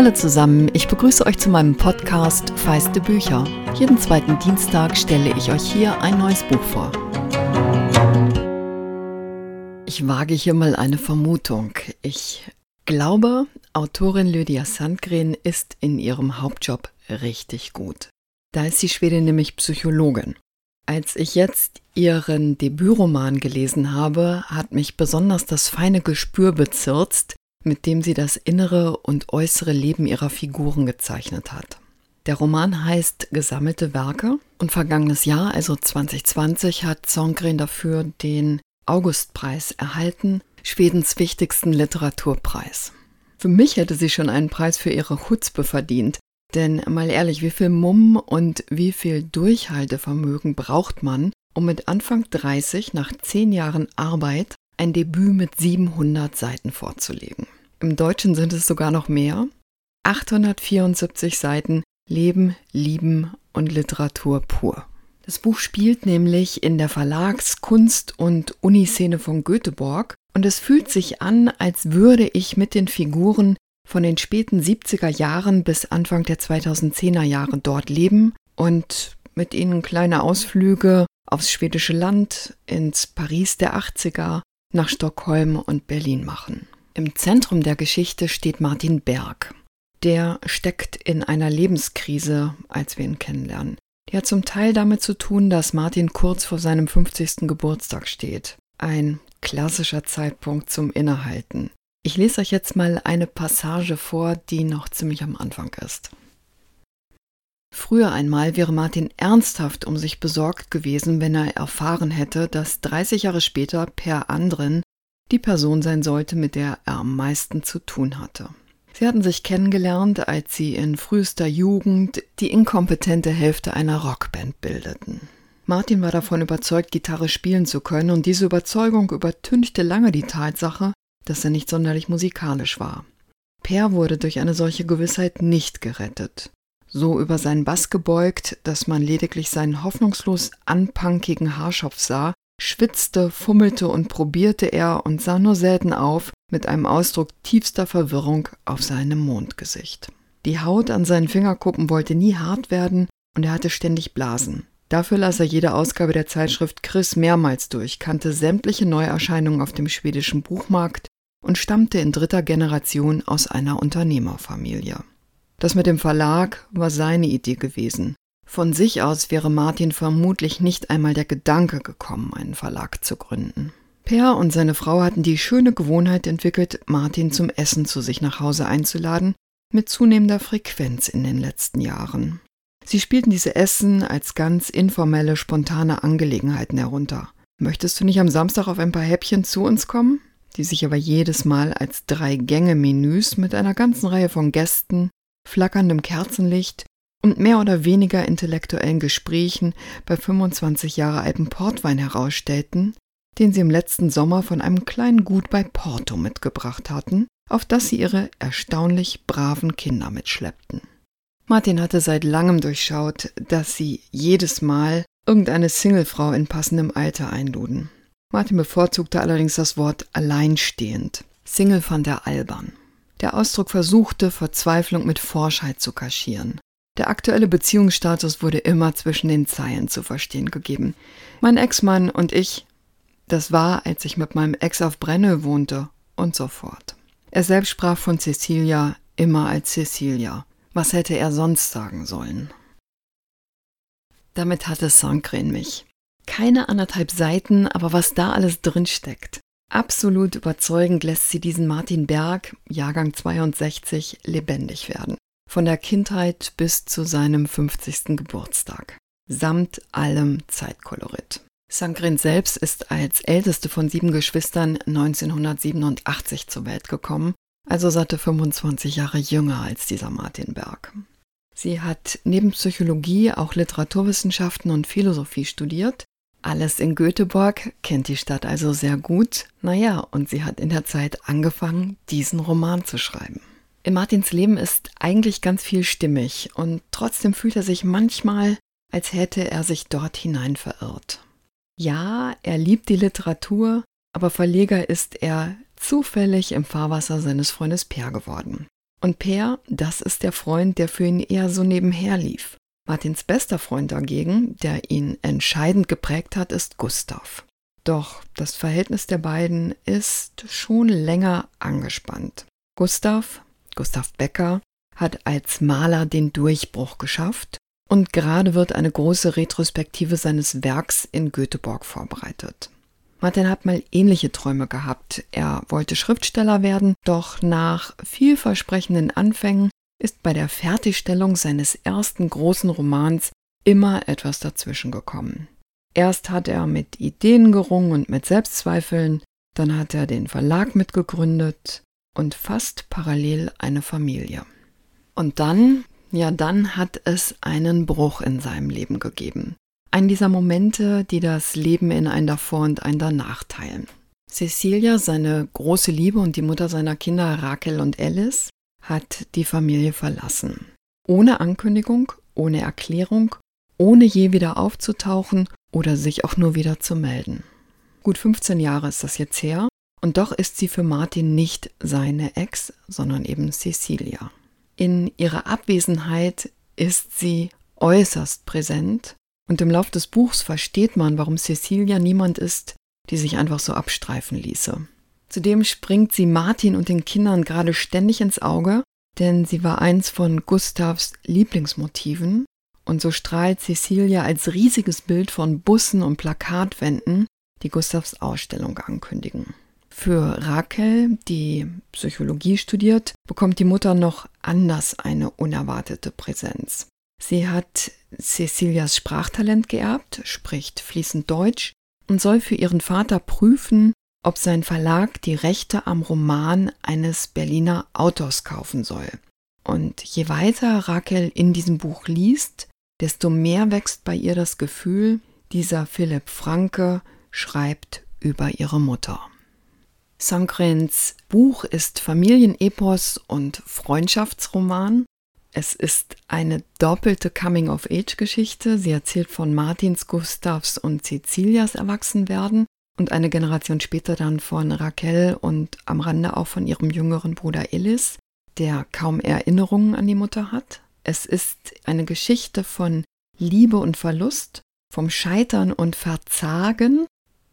Hallo zusammen, ich begrüße euch zu meinem Podcast Feiste Bücher. Jeden zweiten Dienstag stelle ich euch hier ein neues Buch vor. Ich wage hier mal eine Vermutung. Ich glaube, Autorin Lydia Sandgren ist in ihrem Hauptjob richtig gut. Da ist die Schwedin nämlich Psychologin. Als ich jetzt ihren Debütroman gelesen habe, hat mich besonders das feine Gespür bezirzt, mit dem sie das innere und äußere Leben ihrer Figuren gezeichnet hat. Der Roman heißt Gesammelte Werke und vergangenes Jahr, also 2020, hat Songren dafür den Augustpreis erhalten, Schwedens wichtigsten Literaturpreis. Für mich hätte sie schon einen Preis für ihre Chutzpe verdient, denn mal ehrlich, wie viel Mumm und wie viel Durchhaltevermögen braucht man, um mit Anfang 30 nach zehn Jahren Arbeit ein Debüt mit 700 Seiten vorzulegen. Im Deutschen sind es sogar noch mehr. 874 Seiten Leben, Lieben und Literatur pur. Das Buch spielt nämlich in der Verlags-, Kunst- und Uniszene von Göteborg und es fühlt sich an, als würde ich mit den Figuren von den späten 70er Jahren bis Anfang der 2010er Jahre dort leben und mit ihnen kleine Ausflüge aufs schwedische Land, ins Paris der 80er, nach Stockholm und Berlin machen. Im Zentrum der Geschichte steht Martin Berg. Der steckt in einer Lebenskrise, als wir ihn kennenlernen. Die hat zum Teil damit zu tun, dass Martin kurz vor seinem 50. Geburtstag steht. Ein klassischer Zeitpunkt zum Innehalten. Ich lese euch jetzt mal eine Passage vor, die noch ziemlich am Anfang ist. Früher einmal wäre Martin ernsthaft um sich besorgt gewesen, wenn er erfahren hätte, dass 30 Jahre später Per Andren die Person sein sollte, mit der er am meisten zu tun hatte. Sie hatten sich kennengelernt, als sie in frühester Jugend die inkompetente Hälfte einer Rockband bildeten. Martin war davon überzeugt, Gitarre spielen zu können, und diese Überzeugung übertünchte lange die Tatsache, dass er nicht sonderlich musikalisch war. Per wurde durch eine solche Gewissheit nicht gerettet so über seinen Bass gebeugt, dass man lediglich seinen hoffnungslos anpunkigen Haarschopf sah, schwitzte, fummelte und probierte er und sah nur selten auf, mit einem Ausdruck tiefster Verwirrung auf seinem Mondgesicht. Die Haut an seinen Fingerkuppen wollte nie hart werden und er hatte ständig Blasen. Dafür las er jede Ausgabe der Zeitschrift Chris mehrmals durch, kannte sämtliche Neuerscheinungen auf dem schwedischen Buchmarkt und stammte in dritter Generation aus einer Unternehmerfamilie. Das mit dem Verlag war seine Idee gewesen. Von sich aus wäre Martin vermutlich nicht einmal der Gedanke gekommen, einen Verlag zu gründen. Per und seine Frau hatten die schöne Gewohnheit entwickelt, Martin zum Essen zu sich nach Hause einzuladen, mit zunehmender Frequenz in den letzten Jahren. Sie spielten diese Essen als ganz informelle, spontane Angelegenheiten herunter. Möchtest du nicht am Samstag auf ein paar Häppchen zu uns kommen? Die sich aber jedes Mal als drei Gänge-Menüs mit einer ganzen Reihe von Gästen flackerndem Kerzenlicht und mehr oder weniger intellektuellen Gesprächen bei 25 Jahre alten Portwein herausstellten, den sie im letzten Sommer von einem kleinen Gut bei Porto mitgebracht hatten, auf das sie ihre erstaunlich braven Kinder mitschleppten. Martin hatte seit langem durchschaut, dass sie jedes Mal irgendeine Singlefrau in passendem Alter einluden. Martin bevorzugte allerdings das Wort alleinstehend. Single fand er albern. Der Ausdruck versuchte, Verzweiflung mit Forschheit zu kaschieren. Der aktuelle Beziehungsstatus wurde immer zwischen den Zeilen zu verstehen gegeben. Mein Ex-Mann und ich, das war, als ich mit meinem Ex auf Brennö wohnte und so fort. Er selbst sprach von Cecilia immer als Cecilia. Was hätte er sonst sagen sollen? Damit hatte Sankren mich. Keine anderthalb Seiten, aber was da alles drin steckt. Absolut überzeugend lässt sie diesen Martin Berg, Jahrgang 62, lebendig werden. Von der Kindheit bis zu seinem 50. Geburtstag. Samt allem Zeitkolorit. Sangrin selbst ist als älteste von sieben Geschwistern 1987 zur Welt gekommen, also satte 25 Jahre jünger als dieser Martin Berg. Sie hat neben Psychologie auch Literaturwissenschaften und Philosophie studiert alles in Göteborg, kennt die Stadt also sehr gut. Naja, und sie hat in der Zeit angefangen, diesen Roman zu schreiben. In Martins Leben ist eigentlich ganz viel stimmig und trotzdem fühlt er sich manchmal, als hätte er sich dort hinein verirrt. Ja, er liebt die Literatur, aber Verleger ist er zufällig im Fahrwasser seines Freundes Per geworden. Und Peer, das ist der Freund, der für ihn eher so nebenher lief. Martins bester Freund dagegen, der ihn entscheidend geprägt hat, ist Gustav. Doch das Verhältnis der beiden ist schon länger angespannt. Gustav, Gustav Becker, hat als Maler den Durchbruch geschafft und gerade wird eine große Retrospektive seines Werks in Göteborg vorbereitet. Martin hat mal ähnliche Träume gehabt. Er wollte Schriftsteller werden, doch nach vielversprechenden Anfängen ist bei der Fertigstellung seines ersten großen Romans immer etwas dazwischen gekommen. Erst hat er mit Ideen gerungen und mit Selbstzweifeln, dann hat er den Verlag mitgegründet und fast parallel eine Familie. Und dann, ja, dann hat es einen Bruch in seinem Leben gegeben. Ein dieser Momente, die das Leben in ein davor und ein danach teilen. Cecilia, seine große Liebe und die Mutter seiner Kinder Raquel und Alice, hat die Familie verlassen. Ohne Ankündigung, ohne Erklärung, ohne je wieder aufzutauchen oder sich auch nur wieder zu melden. Gut 15 Jahre ist das jetzt her und doch ist sie für Martin nicht seine Ex, sondern eben Cecilia. In ihrer Abwesenheit ist sie äußerst präsent und im Lauf des Buchs versteht man, warum Cecilia niemand ist, die sich einfach so abstreifen ließe. Zudem springt sie Martin und den Kindern gerade ständig ins Auge, denn sie war eins von Gustavs Lieblingsmotiven und so strahlt Cecilia als riesiges Bild von Bussen und Plakatwänden, die Gustavs Ausstellung ankündigen. Für Raquel, die Psychologie studiert, bekommt die Mutter noch anders eine unerwartete Präsenz. Sie hat Cecilias Sprachtalent geerbt, spricht fließend Deutsch und soll für ihren Vater prüfen, ob sein Verlag die Rechte am Roman eines Berliner Autors kaufen soll. Und je weiter Raquel in diesem Buch liest, desto mehr wächst bei ihr das Gefühl, dieser Philipp Franke schreibt über ihre Mutter. Sankrens Buch ist Familienepos und Freundschaftsroman. Es ist eine doppelte Coming-of-Age-Geschichte. Sie erzählt von Martins, Gustavs und Cecilias Erwachsenwerden und eine Generation später dann von Raquel und am Rande auch von ihrem jüngeren Bruder Elis, der kaum Erinnerungen an die Mutter hat. Es ist eine Geschichte von Liebe und Verlust, vom Scheitern und Verzagen.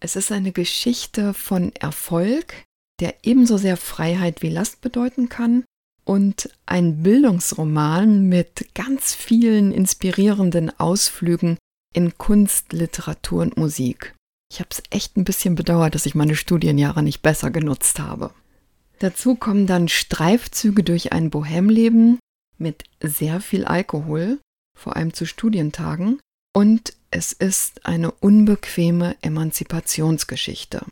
Es ist eine Geschichte von Erfolg, der ebenso sehr Freiheit wie Last bedeuten kann und ein Bildungsroman mit ganz vielen inspirierenden Ausflügen in Kunst, Literatur und Musik. Ich habe es echt ein bisschen bedauert, dass ich meine Studienjahre nicht besser genutzt habe. Dazu kommen dann Streifzüge durch ein Bohemleben mit sehr viel Alkohol, vor allem zu Studientagen, und es ist eine unbequeme Emanzipationsgeschichte.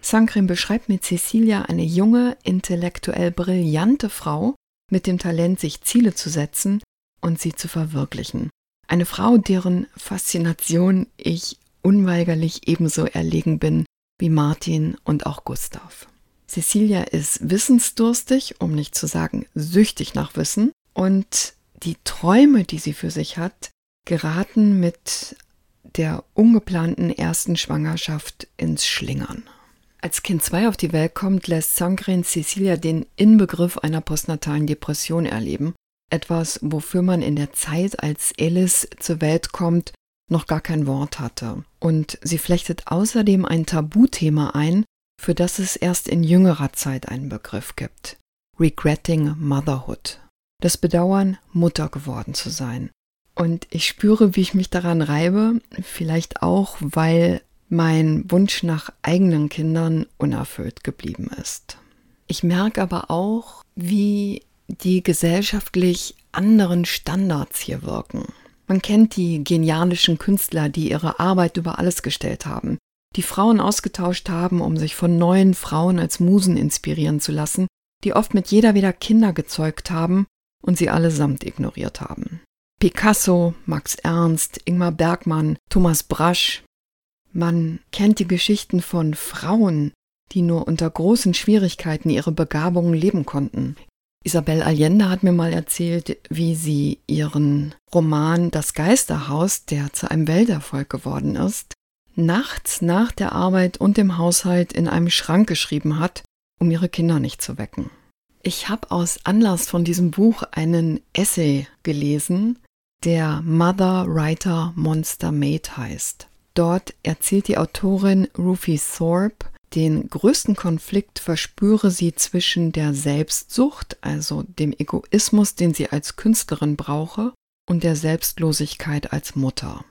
Sankrim beschreibt mit Cecilia eine junge, intellektuell brillante Frau mit dem Talent, sich Ziele zu setzen und sie zu verwirklichen. Eine Frau, deren Faszination ich unweigerlich ebenso erlegen bin wie Martin und auch Gustav. Cecilia ist wissensdurstig, um nicht zu sagen süchtig nach Wissen, und die Träume, die sie für sich hat, geraten mit der ungeplanten ersten Schwangerschaft ins Schlingern. Als Kind 2 auf die Welt kommt, lässt Sangren Cecilia den Inbegriff einer postnatalen Depression erleben, etwas, wofür man in der Zeit, als Alice zur Welt kommt, noch gar kein Wort hatte. Und sie flechtet außerdem ein Tabuthema ein, für das es erst in jüngerer Zeit einen Begriff gibt. Regretting Motherhood. Das Bedauern, Mutter geworden zu sein. Und ich spüre, wie ich mich daran reibe, vielleicht auch, weil mein Wunsch nach eigenen Kindern unerfüllt geblieben ist. Ich merke aber auch, wie die gesellschaftlich anderen Standards hier wirken. Man kennt die genialischen Künstler, die ihre Arbeit über alles gestellt haben, die Frauen ausgetauscht haben, um sich von neuen Frauen als Musen inspirieren zu lassen, die oft mit jeder wieder Kinder gezeugt haben und sie allesamt ignoriert haben. Picasso, Max Ernst, Ingmar Bergmann, Thomas Brasch. Man kennt die Geschichten von Frauen, die nur unter großen Schwierigkeiten ihre Begabungen leben konnten, Isabel Allende hat mir mal erzählt, wie sie ihren Roman Das Geisterhaus, der zu einem Welterfolg geworden ist, nachts nach der Arbeit und dem Haushalt in einem Schrank geschrieben hat, um ihre Kinder nicht zu wecken. Ich habe aus Anlass von diesem Buch einen Essay gelesen, der Mother Writer Monster Made heißt. Dort erzählt die Autorin Rufy Thorpe, den größten Konflikt verspüre sie zwischen der Selbstsucht, also dem Egoismus, den sie als Künstlerin brauche, und der Selbstlosigkeit als Mutter.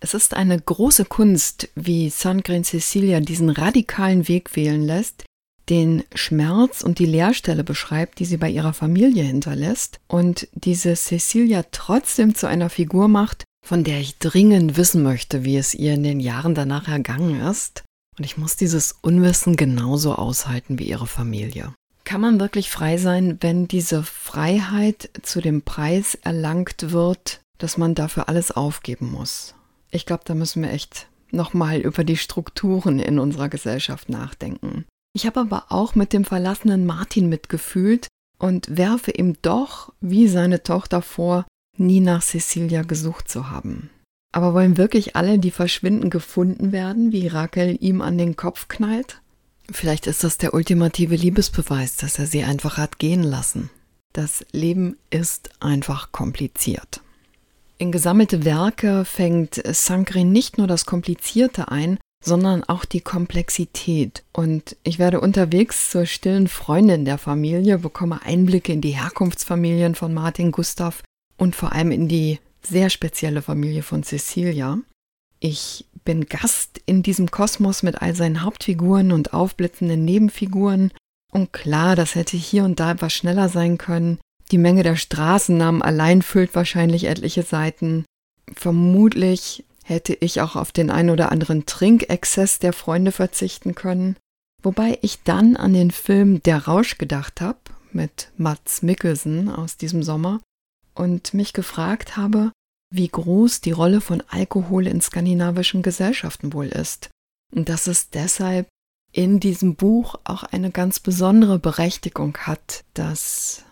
Es ist eine große Kunst, wie Sandgren Cecilia diesen radikalen Weg wählen lässt, den Schmerz und die Leerstelle beschreibt, die sie bei ihrer Familie hinterlässt und diese Cecilia trotzdem zu einer Figur macht, von der ich dringend wissen möchte, wie es ihr in den Jahren danach ergangen ist. Und ich muss dieses Unwissen genauso aushalten wie ihre Familie. Kann man wirklich frei sein, wenn diese Freiheit zu dem Preis erlangt wird, dass man dafür alles aufgeben muss? Ich glaube, da müssen wir echt nochmal über die Strukturen in unserer Gesellschaft nachdenken. Ich habe aber auch mit dem verlassenen Martin mitgefühlt und werfe ihm doch, wie seine Tochter vor, nie nach Cecilia gesucht zu haben. Aber wollen wirklich alle, die verschwinden, gefunden werden, wie Raquel ihm an den Kopf knallt? Vielleicht ist das der ultimative Liebesbeweis, dass er sie einfach hat gehen lassen. Das Leben ist einfach kompliziert. In gesammelte Werke fängt Sankre nicht nur das Komplizierte ein, sondern auch die Komplexität. Und ich werde unterwegs zur stillen Freundin der Familie, bekomme Einblicke in die Herkunftsfamilien von Martin Gustav und vor allem in die sehr spezielle Familie von Cecilia. Ich bin Gast in diesem Kosmos mit all seinen Hauptfiguren und aufblitzenden Nebenfiguren. Und klar, das hätte hier und da etwas schneller sein können. Die Menge der Straßennamen allein füllt wahrscheinlich etliche Seiten. Vermutlich hätte ich auch auf den ein oder anderen Trinkexzess der Freunde verzichten können. Wobei ich dann an den Film Der Rausch gedacht habe, mit Mats Mikkelsen aus diesem Sommer, und mich gefragt habe, wie groß die Rolle von Alkohol in skandinavischen Gesellschaften wohl ist. Und dass es deshalb in diesem Buch auch eine ganz besondere Berechtigung hat, dass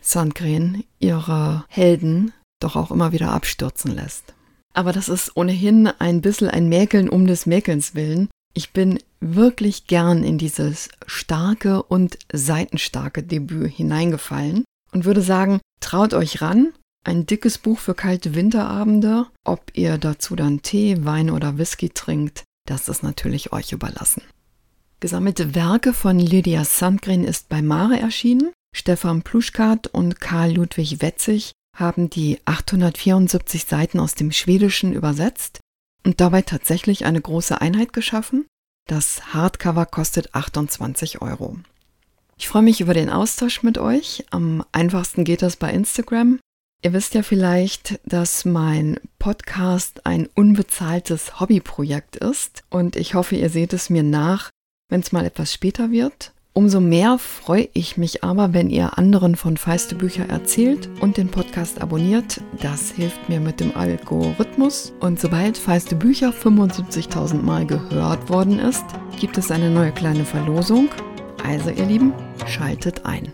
Sandgren ihre Helden doch auch immer wieder abstürzen lässt. Aber das ist ohnehin ein bisschen ein Mäkeln um des Mäkelns willen. Ich bin wirklich gern in dieses starke und seitenstarke Debüt hineingefallen und würde sagen, traut euch ran. Ein dickes Buch für kalte Winterabende. Ob ihr dazu dann Tee, Wein oder Whisky trinkt, das ist natürlich euch überlassen. Gesammelte Werke von Lydia Sandgren ist bei Mare erschienen. Stefan Pluschkat und Karl Ludwig Wetzig haben die 874 Seiten aus dem Schwedischen übersetzt und dabei tatsächlich eine große Einheit geschaffen. Das Hardcover kostet 28 Euro. Ich freue mich über den Austausch mit euch. Am einfachsten geht das bei Instagram. Ihr wisst ja vielleicht, dass mein Podcast ein unbezahltes Hobbyprojekt ist und ich hoffe, ihr seht es mir nach, wenn es mal etwas später wird. Umso mehr freue ich mich aber, wenn ihr anderen von Feiste Bücher erzählt und den Podcast abonniert. Das hilft mir mit dem Algorithmus. Und sobald Feiste Bücher 75.000 Mal gehört worden ist, gibt es eine neue kleine Verlosung. Also ihr Lieben, schaltet ein.